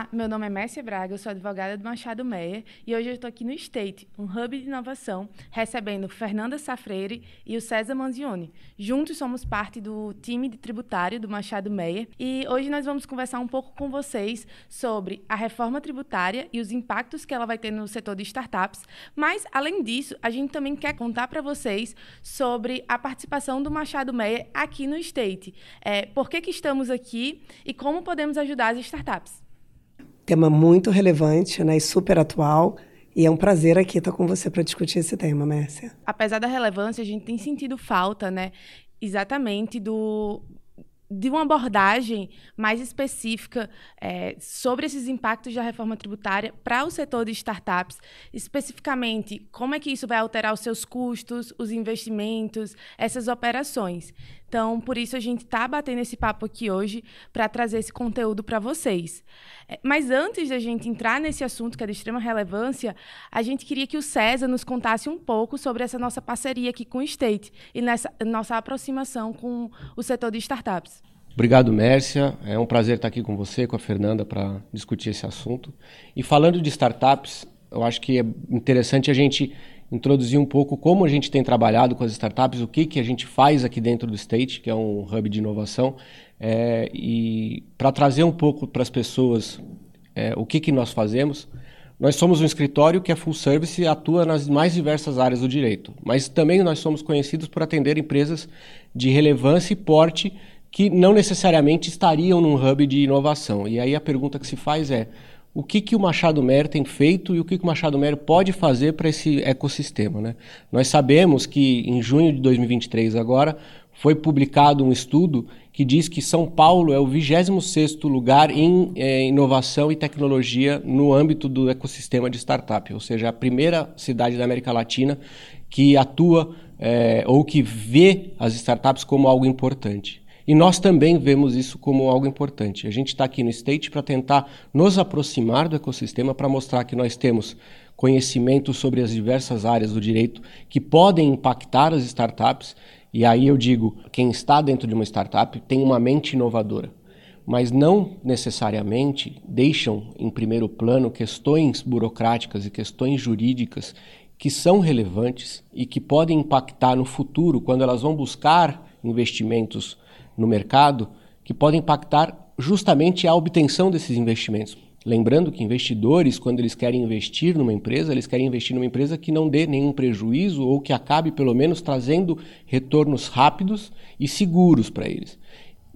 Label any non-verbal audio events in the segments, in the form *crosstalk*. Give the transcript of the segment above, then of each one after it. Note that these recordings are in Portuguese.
Olá, meu nome é Mércia Braga, eu sou advogada do Machado Meia e hoje eu estou aqui no State, um hub de inovação, recebendo Fernanda Safreire e o César Manzioni. Juntos somos parte do time de tributário do Machado Meia e hoje nós vamos conversar um pouco com vocês sobre a reforma tributária e os impactos que ela vai ter no setor de startups. Mas, além disso, a gente também quer contar para vocês sobre a participação do Machado Meia aqui no State. É, por que, que estamos aqui e como podemos ajudar as startups. Tema muito relevante né, e super atual. E é um prazer aqui estar com você para discutir esse tema, Mércia. Apesar da relevância, a gente tem sentido falta, né? Exatamente do, de uma abordagem mais específica é, sobre esses impactos da reforma tributária para o setor de startups, especificamente como é que isso vai alterar os seus custos, os investimentos, essas operações. Então, por isso a gente está batendo esse papo aqui hoje para trazer esse conteúdo para vocês. É, mas antes da gente entrar nesse assunto que é de extrema relevância, a gente queria que o César nos contasse um pouco sobre essa nossa parceria aqui com o State e nessa nossa aproximação com o setor de startups. Obrigado, Mércia. É um prazer estar aqui com você, com a Fernanda, para discutir esse assunto. E falando de startups, eu acho que é interessante a gente introduzir um pouco como a gente tem trabalhado com as startups, o que, que a gente faz aqui dentro do State, que é um hub de inovação, é, e para trazer um pouco para as pessoas é, o que, que nós fazemos. Nós somos um escritório que é full service e atua nas mais diversas áreas do direito, mas também nós somos conhecidos por atender empresas de relevância e porte que não necessariamente estariam num hub de inovação. E aí a pergunta que se faz é: o que, que o Machado Mer tem feito e o que, que o Machado Mer pode fazer para esse ecossistema. Né? Nós sabemos que em junho de 2023 agora foi publicado um estudo que diz que São Paulo é o 26º lugar em é, inovação e tecnologia no âmbito do ecossistema de startup, ou seja, a primeira cidade da América Latina que atua é, ou que vê as startups como algo importante. E nós também vemos isso como algo importante. A gente está aqui no State para tentar nos aproximar do ecossistema, para mostrar que nós temos conhecimento sobre as diversas áreas do direito que podem impactar as startups. E aí eu digo, quem está dentro de uma startup tem uma mente inovadora, mas não necessariamente deixam em primeiro plano questões burocráticas e questões jurídicas que são relevantes e que podem impactar no futuro quando elas vão buscar investimentos no mercado que podem impactar justamente a obtenção desses investimentos. Lembrando que investidores, quando eles querem investir numa empresa, eles querem investir numa empresa que não dê nenhum prejuízo ou que acabe, pelo menos, trazendo retornos rápidos e seguros para eles.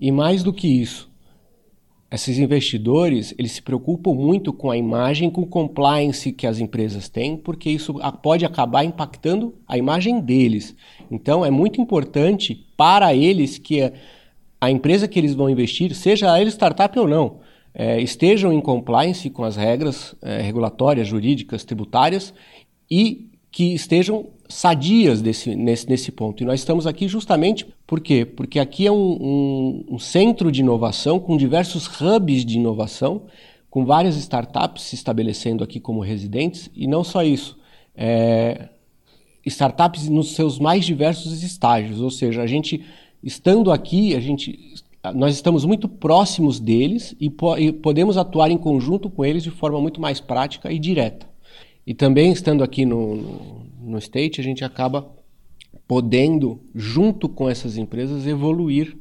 E mais do que isso, esses investidores eles se preocupam muito com a imagem, com o compliance que as empresas têm, porque isso pode acabar impactando a imagem deles. Então, é muito importante para eles que a empresa que eles vão investir, seja ela startup ou não, é, estejam em compliance com as regras é, regulatórias, jurídicas, tributárias e que estejam sadias desse, nesse, nesse ponto. E nós estamos aqui justamente por quê? Porque aqui é um, um, um centro de inovação com diversos hubs de inovação, com várias startups se estabelecendo aqui como residentes, e não só isso. É, startups nos seus mais diversos estágios, ou seja, a gente estando aqui, a gente, nós estamos muito próximos deles e, po e podemos atuar em conjunto com eles de forma muito mais prática e direta. E também estando aqui no, no, no State, a gente acaba podendo, junto com essas empresas, evoluir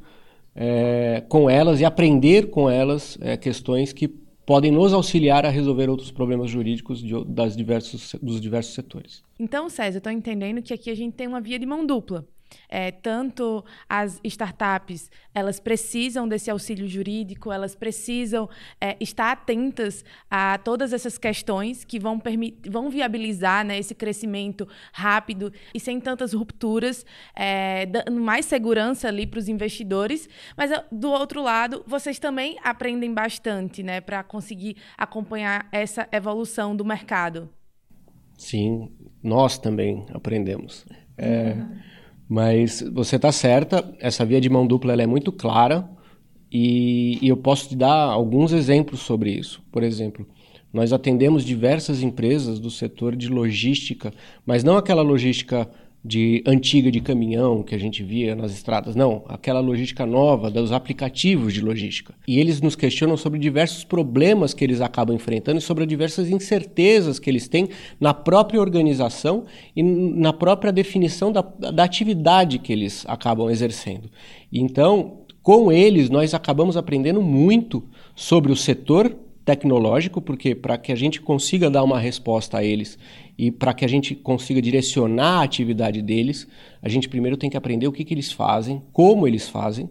é, com elas e aprender com elas é, questões que podem nos auxiliar a resolver outros problemas jurídicos de, das diversos, dos diversos setores. Então, César, eu estou entendendo que aqui a gente tem uma via de mão dupla. É, tanto as startups elas precisam desse auxílio jurídico, elas precisam é, estar atentas a todas essas questões que vão, vão viabilizar né, esse crescimento rápido e sem tantas rupturas, é, dando mais segurança ali para os investidores. Mas do outro lado, vocês também aprendem bastante, né, para conseguir acompanhar essa evolução do mercado. Sim, nós também aprendemos. É, uhum. Mas você está certa, essa via de mão dupla é muito clara e, e, eu posso te dar alguns exemplos sobre isso. Por exemplo, nós atendemos diversas empresas do setor de logística, mas não aquela logística de antiga de caminhão que a gente via nas estradas, não, aquela logística nova dos aplicativos de logística. E eles nos questionam sobre diversos problemas que eles acabam enfrentando e sobre diversas incertezas que eles têm na própria organização e na própria definição da, da atividade que eles acabam exercendo. Então, com eles, nós acabamos aprendendo muito sobre o setor tecnológico, porque para que a gente consiga dar uma resposta a eles e para que a gente consiga direcionar a atividade deles, a gente primeiro tem que aprender o que, que eles fazem, como eles fazem,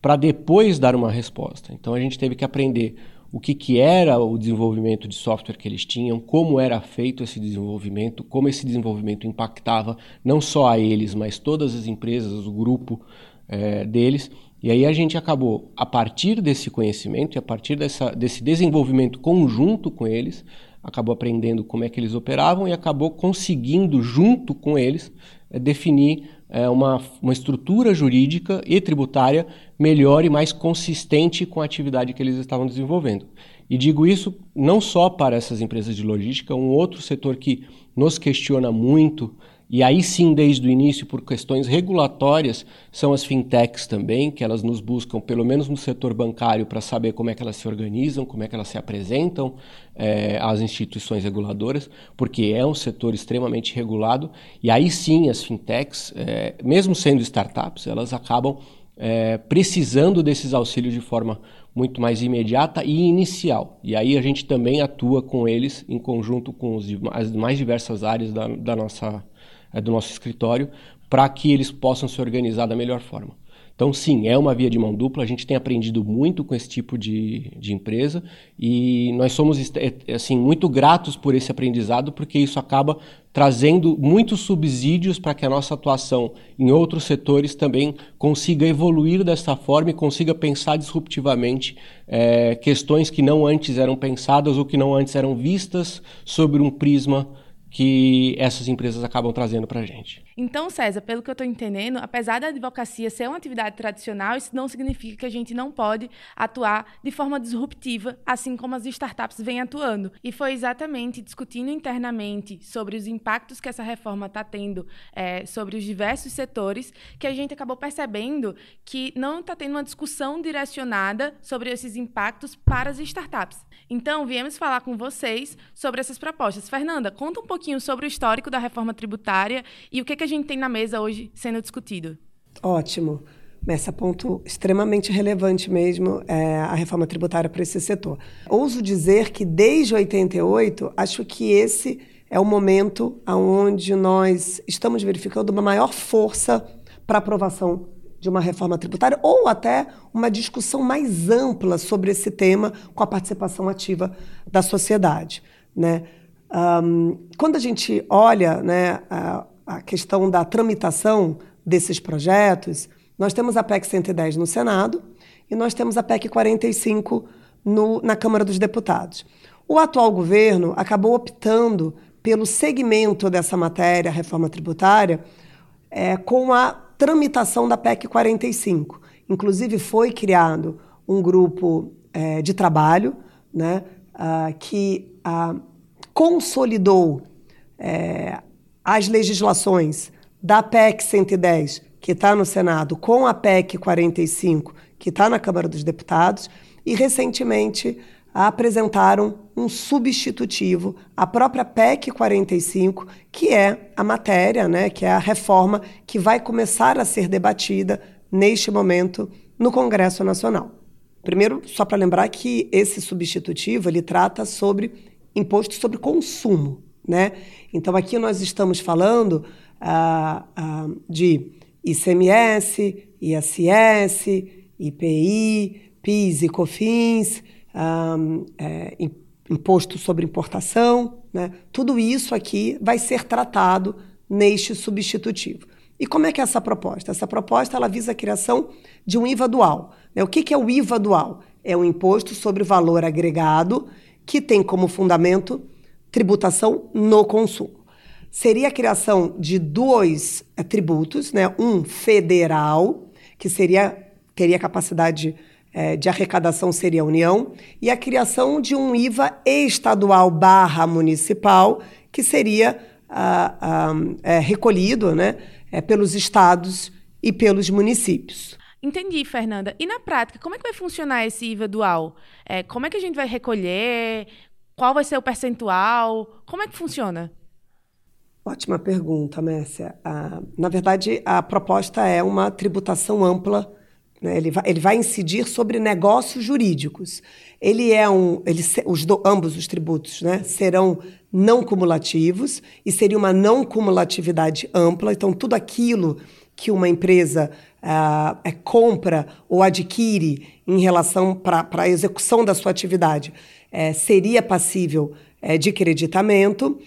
para depois dar uma resposta. Então a gente teve que aprender o que, que era o desenvolvimento de software que eles tinham, como era feito esse desenvolvimento, como esse desenvolvimento impactava não só a eles, mas todas as empresas, o grupo é, deles. E aí a gente acabou, a partir desse conhecimento e a partir dessa, desse desenvolvimento conjunto com eles, acabou aprendendo como é que eles operavam e acabou conseguindo, junto com eles, é, definir é, uma, uma estrutura jurídica e tributária melhor e mais consistente com a atividade que eles estavam desenvolvendo. E digo isso não só para essas empresas de logística, um outro setor que nos questiona muito e aí sim, desde o início, por questões regulatórias, são as fintechs também, que elas nos buscam, pelo menos no setor bancário, para saber como é que elas se organizam, como é que elas se apresentam é, às instituições reguladoras, porque é um setor extremamente regulado. E aí sim, as fintechs, é, mesmo sendo startups, elas acabam é, precisando desses auxílios de forma muito mais imediata e inicial. E aí a gente também atua com eles em conjunto com os, as mais diversas áreas da, da nossa é, do nosso escritório para que eles possam se organizar da melhor forma. Então, sim, é uma via de mão dupla. A gente tem aprendido muito com esse tipo de, de empresa e nós somos é, assim muito gratos por esse aprendizado, porque isso acaba trazendo muitos subsídios para que a nossa atuação em outros setores também consiga evoluir dessa forma e consiga pensar disruptivamente é, questões que não antes eram pensadas ou que não antes eram vistas sobre um prisma que essas empresas acabam trazendo para a gente. Então, César, pelo que eu estou entendendo, apesar da advocacia ser uma atividade tradicional, isso não significa que a gente não pode atuar de forma disruptiva, assim como as startups vêm atuando. E foi exatamente discutindo internamente sobre os impactos que essa reforma está tendo é, sobre os diversos setores que a gente acabou percebendo que não está tendo uma discussão direcionada sobre esses impactos para as startups. Então, viemos falar com vocês sobre essas propostas. Fernanda, conta um pouquinho sobre o histórico da reforma tributária e o que, que que a gente tem na mesa hoje sendo discutido? Ótimo. Esse ponto extremamente relevante mesmo é a reforma tributária para esse setor. Ouso dizer que desde 88, acho que esse é o momento onde nós estamos verificando uma maior força para aprovação de uma reforma tributária ou até uma discussão mais ampla sobre esse tema com a participação ativa da sociedade. Né? Um, quando a gente olha né, questão da tramitação desses projetos, nós temos a PEC 110 no Senado e nós temos a PEC 45 no, na Câmara dos Deputados. O atual governo acabou optando pelo segmento dessa matéria, a reforma tributária, é, com a tramitação da PEC 45. Inclusive, foi criado um grupo é, de trabalho né, que consolidou é, as legislações da PEC 110, que está no Senado, com a PEC 45, que está na Câmara dos Deputados, e recentemente apresentaram um substitutivo, a própria PEC 45, que é a matéria, né, que é a reforma que vai começar a ser debatida neste momento no Congresso Nacional. Primeiro, só para lembrar que esse substitutivo ele trata sobre imposto sobre consumo, né? Então, aqui nós estamos falando ah, ah, de ICMS, ISS, IPI, PIS e COFINS, ah, é, imposto sobre importação, né? tudo isso aqui vai ser tratado neste substitutivo. E como é que é essa proposta? Essa proposta ela visa a criação de um IVA dual. Né? O que, que é o IVA dual? É um imposto sobre valor agregado que tem como fundamento tributação no consumo. Seria a criação de dois é, tributos, né? um federal, que seria teria capacidade é, de arrecadação seria a União, e a criação de um IVA estadual barra municipal, que seria é, recolhido né, é, pelos estados e pelos municípios. Entendi, Fernanda. E na prática, como é que vai funcionar esse IVA dual? É, como é que a gente vai recolher? Qual vai ser o percentual? Como é que funciona? Ótima pergunta, Mércia. Ah, na verdade, a proposta é uma tributação ampla. Né? Ele, vai, ele vai incidir sobre negócios jurídicos. Ele é um. Ele, os do, ambos os tributos né, serão não cumulativos e seria uma não cumulatividade ampla. Então, tudo aquilo que uma empresa uh, é, compra ou adquire em relação para a execução da sua atividade é, seria passível é, de creditamento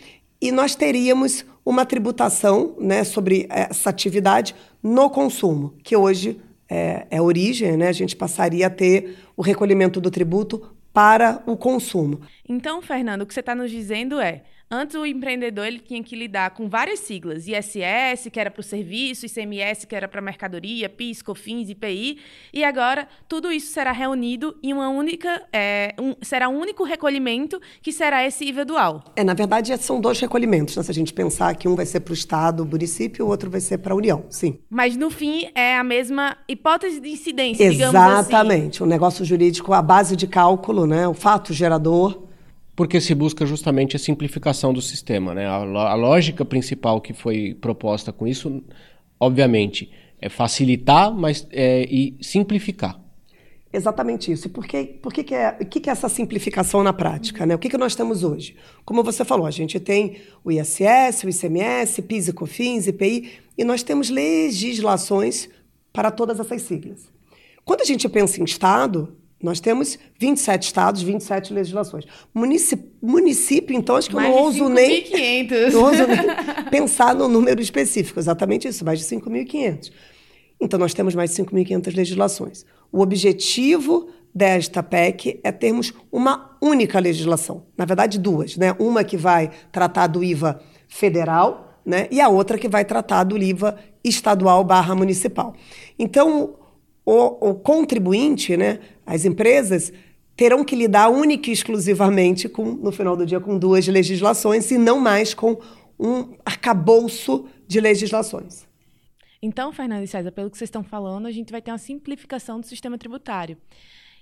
e nós teríamos uma tributação né, sobre essa atividade no consumo, que hoje é, é origem, né? a gente passaria a ter o recolhimento do tributo para o consumo. Então, Fernando, o que você está nos dizendo é Antes o empreendedor ele tinha que lidar com várias siglas, ISS, que era para o serviço, ICMS, que era para a mercadoria, PIS, COFINS, IPI, e agora tudo isso será reunido em uma única, é, um, será um único recolhimento que será esse IVA dual. É, na verdade são dois recolhimentos, né? se a gente pensar que um vai ser para o Estado, o município, o outro vai ser para a União, sim. Mas no fim é a mesma hipótese de incidência, Exatamente. digamos assim. Exatamente, o negócio jurídico, a base de cálculo, né? o fato gerador porque se busca justamente a simplificação do sistema. Né? A, a, lógica principal que foi proposta com isso, obviamente, é facilitar mas, é, e simplificar. Exatamente isso. E por que, por que, que, é, que, que é essa simplificação na prática? Né? O que, que nós temos hoje? Como você falou, a gente tem o ISS, o ICMS, PIS e COFINS, IPI, e nós temos legislações para todas essas siglas. Quando a gente pensa em Estado, nós temos 27 estados, 27 legislações. Município, município então, acho que mais eu não ouso, nem, *laughs* não ouso nem pensar no número específico. Exatamente isso, mais de 5.500. Então, nós temos mais de 5.500 legislações. O objetivo desta PEC é termos uma única legislação. Na verdade, duas. Né? Uma que vai tratar do IVA federal né? e a outra que vai tratar do IVA estadual barra municipal. Então, o, o contribuinte, né, as empresas, terão que lidar única e exclusivamente com, no final do dia, com duas legislações e não mais com um arcabouço de legislações. Então, Fernando e César, pelo que vocês estão falando, a gente vai ter uma simplificação do sistema tributário.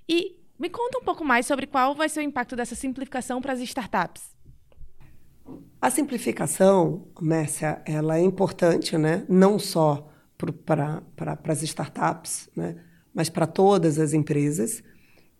E me conta um pouco mais sobre qual vai ser o impacto dessa simplificação para as startups. A simplificação, Mércia, ela é importante, né? não só para as startups, né? Mas para todas as empresas.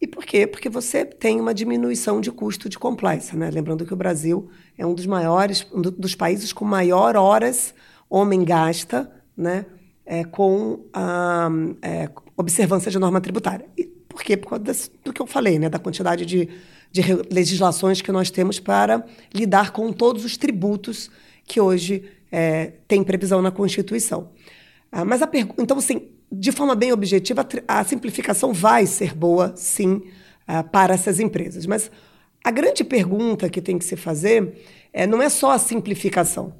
E por quê? Porque você tem uma diminuição de custo de compliance. Né? Lembrando que o Brasil é um dos maiores, um dos países com maior horas homem gasta né? É, com a é, observância de norma tributária. E por quê? Por causa desse, do que eu falei, né? da quantidade de, de legislações que nós temos para lidar com todos os tributos que hoje é, tem previsão na Constituição. Ah, mas a pergunta. Então, assim, de forma bem objetiva, a, simplificação vai ser boa, sim, ah, para essas empresas. Mas a grande pergunta que tem que se fazer é, não é só a simplificação,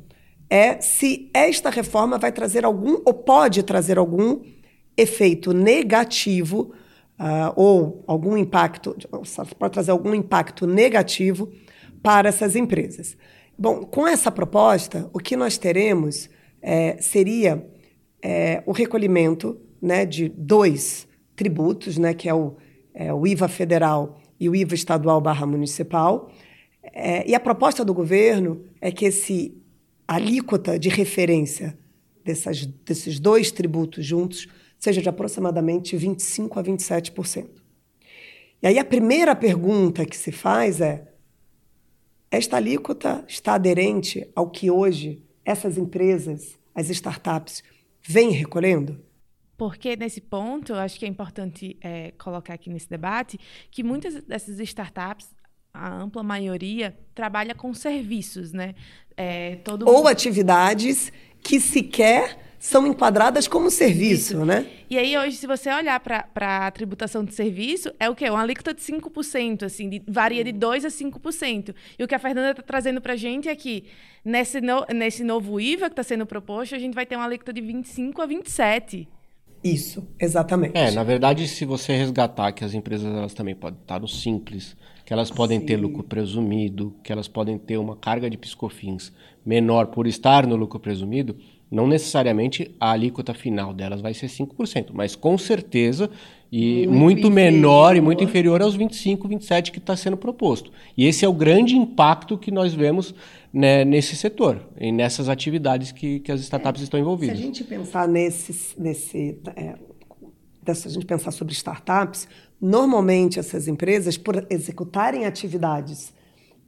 é se esta reforma vai trazer algum, ou pode trazer algum efeito negativo uh, ou algum impacto, pode trazer algum impacto negativo para essas empresas. Bom, com essa proposta, o que nós teremos é, seria é, o recolhimento né, de dois tributos, né, que é o, é o IVA federal e o IVA estadual barra municipal. É, e a proposta do governo é que esse alíquota de referência dessas, desses dois tributos juntos seja de aproximadamente 25% a 27%. E aí a primeira pergunta que se faz é: esta alíquota está aderente ao que hoje essas empresas, as startups, vem recolhendo? Porque nesse ponto, eu acho que é importante é, colocar aqui nesse debate que muitas dessas startups, a ampla maioria, trabalha com serviços, né? É, Ou mundo... atividades que sequer são enquadradas como serviço, Isso. né? E aí, hoje, se você olhar para a tributação de serviço, é o quê? Uma alíquota de 5%, assim, de, varia de 2% a 5%. E o que a Fernanda está trazendo para a gente é que, nesse, no, nesse novo IVA que está sendo proposto, a gente vai ter uma alíquota de 25% a 27%. Isso, exatamente. É, na verdade, se você resgatar que as empresas elas também podem estar no simples, que elas podem Sim. ter lucro presumido, que elas podem ter uma carga de piscofins menor por estar no lucro presumido, não necessariamente a alíquota final delas vai ser 5%, mas com certeza e muito, muito menor e muito inferior aos 25, 27 que está sendo proposto. E esse é o grande impacto que nós vemos né, nesse setor e nessas atividades que, que as startups é, estão envolvidas. Se a gente pensar nesse, nesse é, se a gente pensar sobre startups, normalmente essas empresas, por executarem atividades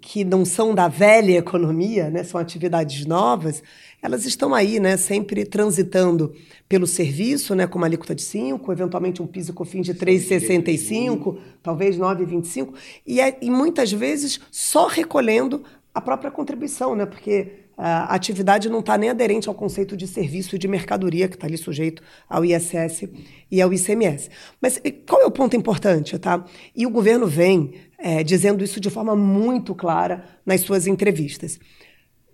que não são da velha economia, né, são atividades novas, elas estão aí, né, sempre transitando pelo serviço, né, com uma alíquota de 5, eventualmente um piso cofim de 3,65, talvez 9,25, e, é, e muitas vezes só recolhendo a própria contribuição, né, porque a atividade não está nem aderente ao conceito de serviço e de mercadoria, que está ali sujeito ao ISS e ao ICMS. Mas qual é o ponto importante? Tá? E o governo vem é, dizendo isso de forma muito clara nas suas entrevistas.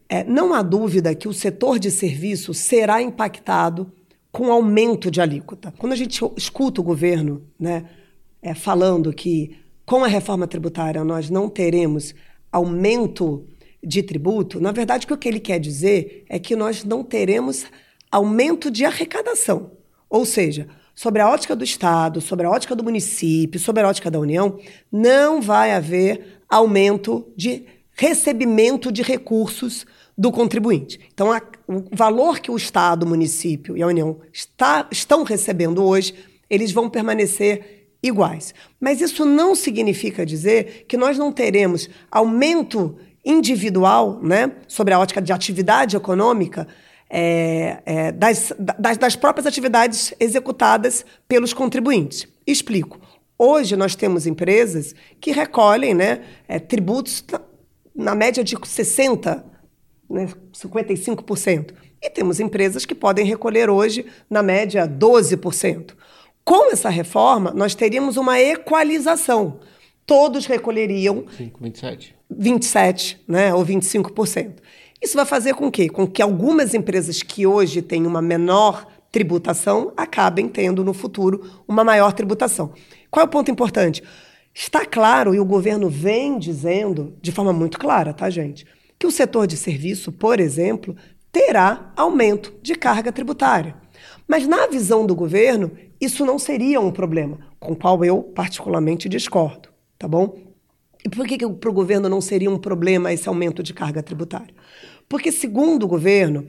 É, não há dúvida que o setor de serviço será impactado com aumento de alíquota. Quando a gente escuta o governo né, é, falando que com a reforma tributária nós não teremos aumento de tributo, na verdade, o que ele quer dizer é que nós não teremos aumento de arrecadação. Ou seja, sobre a ótica do Estado, sobre a ótica do município, sobre a ótica da União, não vai haver aumento de recebimento de recursos do contribuinte. Então, a, o valor que o Estado, o município e a União está, estão recebendo hoje, eles vão permanecer iguais. Mas isso não significa dizer que nós não teremos aumento individual, né, sobre a ótica de atividade econômica, é, é, das, das, das próprias atividades executadas pelos contribuintes. Explico. Hoje nós temos empresas que recolhem né, é, tributos na média de 60%, né, 55%. E temos empresas que podem recolher hoje, na média, 12%. Com essa reforma, nós teríamos uma equalização. Todos recolheriam 5, 27. 27, né, ou 25%. Isso vai fazer com que, com que algumas empresas que hoje têm uma menor tributação acabem tendo no futuro uma maior tributação. Qual é o ponto importante? Está claro, e o governo vem dizendo de forma muito clara, tá, gente? Que o setor de serviço, por exemplo, terá aumento de carga tributária. Mas na visão do governo, isso não seria um problema, com o qual eu particularmente discordo, tá bom? E por que, que para o governo não seria um problema esse aumento de carga tributária? Porque, segundo o governo,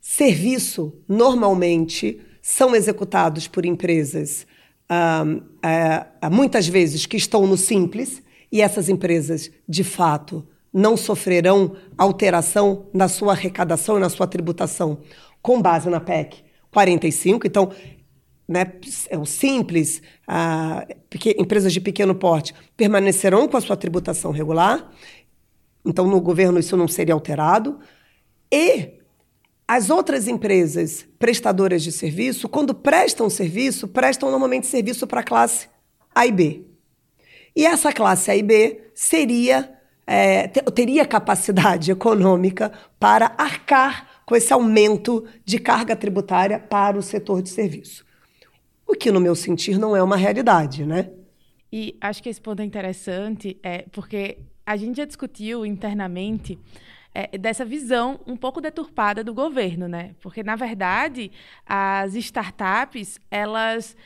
serviço normalmente são executados por empresas, uh, uh, muitas vezes, que estão no simples, e essas empresas, de fato, não sofrerão alteração na sua arrecadação e na sua tributação com base na PEC 45. Então, né, é o simples, a, empresas de pequeno porte permanecerão com a sua tributação regular, então no governo isso não seria alterado, e as outras empresas prestadoras de serviço, quando prestam serviço, prestam normalmente serviço para a classe A e B. E essa classe A e B seria, é, teria capacidade *laughs* econômica para arcar com esse aumento de carga tributária para o setor de serviço o que, no meu sentir, não é uma realidade, né? E acho que esse ponto é interessante, é, porque a gente já discutiu internamente é, dessa visão um pouco deturpada do governo, né? Porque, na verdade, as startups, elas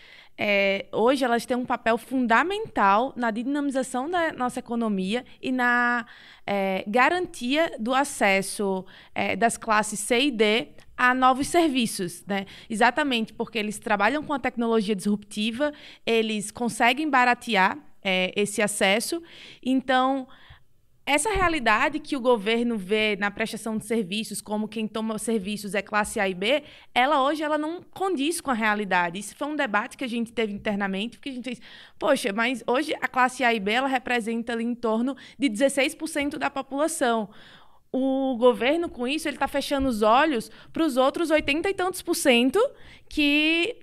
é, hoje elas têm um papel fundamental na dinamização da nossa economia e na é, garantia do acesso é, das classes C e D a novos serviços, né? Exatamente porque eles trabalham com a tecnologia disruptiva, eles conseguem baratear é, esse acesso, então essa realidade que o governo vê na prestação de serviços, como quem toma serviços é classe A e B, ela hoje ela não condiz com a realidade. Isso foi um debate que a gente teve internamente, porque a gente fez, poxa, mas hoje a classe A e B ela representa ali em torno de 16% da população. O governo, com isso, ele está fechando os olhos para os outros 80 e tantos por cento que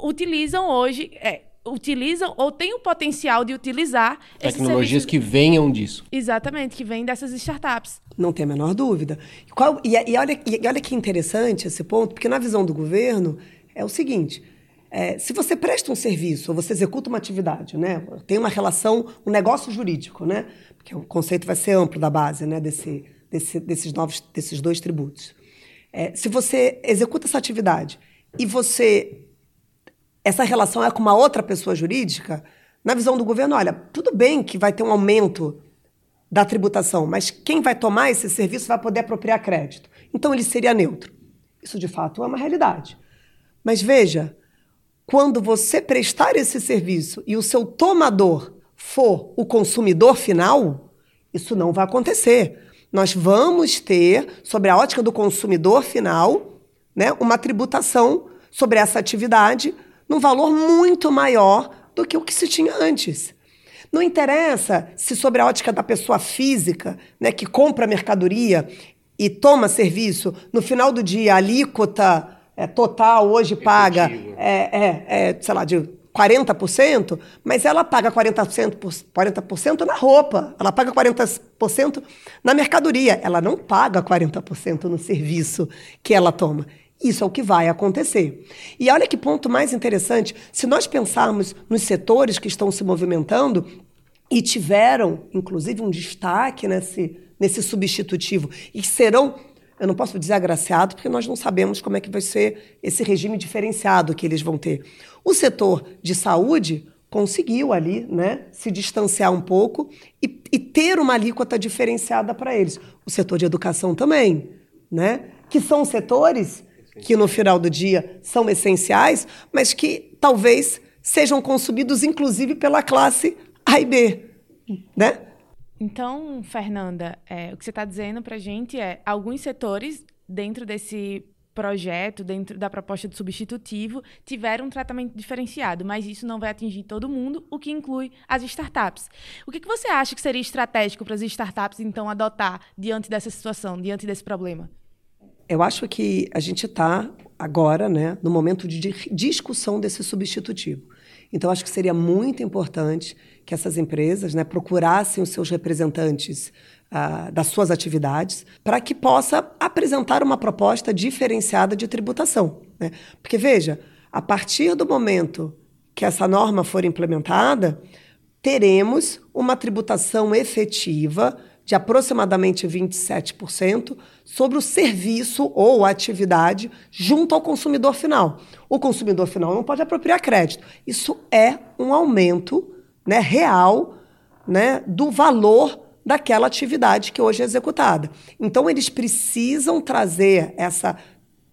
utilizam hoje, é, utilizam ou têm o potencial de utilizar tecnologias que venham disso. Exatamente, que vêm dessas startups. Não tem a menor dúvida. Qual, e, e, olha, e olha que interessante esse ponto, porque na visão do governo é o seguinte: É, se você presta um serviço ou você executa uma atividade, né, tem uma relação, um negócio jurídico, né, porque o conceito vai ser amplo da base né, desse, desse, desses novos, desses dois tributos. É, se você executa essa atividade e você essa relação é com uma outra pessoa jurídica, na visão do governo, olha, tudo bem que vai ter um aumento da tributação, mas quem vai tomar esse serviço vai poder apropriar crédito. Então ele seria neutro. Isso de fato é uma realidade. Mas veja, quando você prestar esse serviço e o seu tomador for o consumidor final, isso não vai acontecer. Nós vamos ter, sobre a ótica do consumidor final, né, uma tributação sobre essa atividade num valor muito maior do que o que se tinha antes. Não interessa se sobre a ótica da pessoa física, né, que compra mercadoria e toma serviço, no final do dia a alíquota é, total hoje paga, é, é, é, sei lá, de 40%, mas ela paga 40%, 40% na roupa, ela paga 40% na mercadoria, ela não paga 40% no serviço que ela toma. Isso é o que vai acontecer. E olha que ponto mais interessante: se nós pensarmos nos setores que estão se movimentando e tiveram, inclusive, um destaque nesse, nesse substitutivo, e serão, eu não posso dizer agraciado, porque nós não sabemos como é que vai ser esse regime diferenciado que eles vão ter. O setor de saúde conseguiu ali né, se distanciar um pouco e, e ter uma alíquota diferenciada para eles. O setor de educação também, né, que são setores que no final do dia são essenciais, mas que talvez sejam consumidos inclusive pela classe A e B, né? Então, Fernanda, é, o que você está dizendo para a gente é alguns setores dentro desse projeto, dentro da proposta de substitutivo, tiveram um tratamento diferenciado, mas isso não vai atingir todo mundo, o que inclui as startups. O que, que você acha que seria estratégico para as startups, então, adotar diante dessa situação, diante desse problema? Eu acho que a gente está agora né, no momento de discussão desse substitutivo. Então, acho que seria muito importante que essas empresas né, procurassem os seus representantes uh, das suas atividades para que possa apresentar uma proposta diferenciada de tributação. Né? Porque, veja, a partir do momento que essa norma for implementada, teremos uma tributação efetiva de aproximadamente 27% sobre o serviço ou atividade junto ao consumidor final. O consumidor final não pode apropriar crédito. Isso é um aumento né, real né, do valor daquela atividade que hoje é executada. Então, eles precisam trazer essa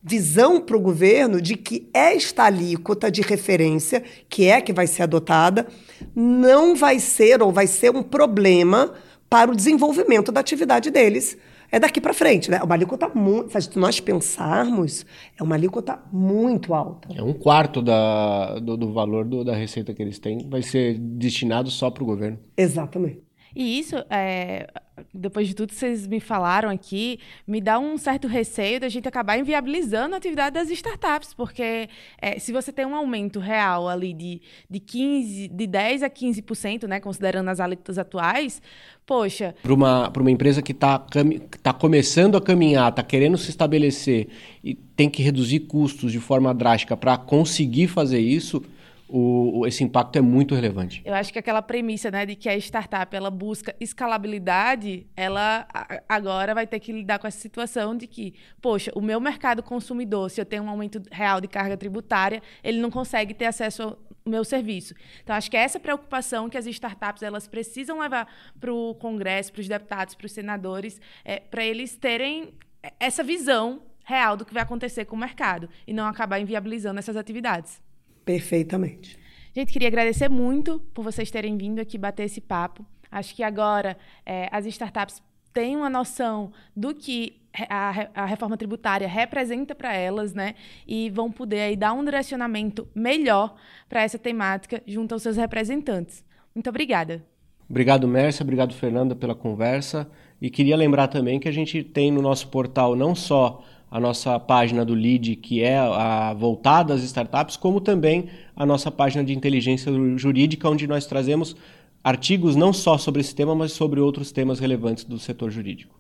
visão para o governo de que esta alíquota de referência, que é que vai ser adotada, não vai ser ou vai ser um problema para o desenvolvimento da atividade deles é daqui para frente, né? Uma alíquota muito, se nós pensarmos, é uma alíquota muito alta. É um quarto da, do, do valor do, da receita que eles têm vai ser destinado só para o governo. Exatamente. E isso, é, depois de tudo que vocês me falaram aqui, me dá um certo receio da gente acabar inviabilizando a atividade das startups, porque é, se você tem um aumento real ali de, de 15, de 10 a 15%, né, considerando as alíquotas atuais, poxa. Para uma, uma empresa que está tá começando a caminhar, está querendo se estabelecer e tem que reduzir custos de forma drástica para conseguir fazer isso o, esse impacto é muito relevante. Eu acho que aquela premissa né, de que a startup ela busca escalabilidade, ela agora vai ter que lidar com essa situação de que, poxa, o meu mercado consumidor, se eu tenho um aumento real de carga tributária, ele não consegue ter acesso ao meu serviço. Então, acho que é essa preocupação que as startups elas precisam levar para o Congresso, para os deputados, para os senadores, é, para eles terem essa visão real do que vai acontecer com o mercado e não acabar inviabilizando essas atividades. Perfeitamente. Gente, queria agradecer muito por vocês terem vindo aqui bater esse papo. Acho que agora é, as startups têm uma noção do que a, a reforma tributária representa para elas, né? E vão poder aí dar um direcionamento melhor para essa temática junto aos seus representantes. Muito obrigada. Obrigado, Mércia. Obrigado, Fernanda, pela conversa. E queria lembrar também que a gente tem no nosso portal não só a nossa página do LEAD, que é a, voltada às startups, como também a nossa página de inteligência jurídica, onde nós trazemos artigos não só sobre esse tema, mas sobre outros temas relevantes do setor jurídico.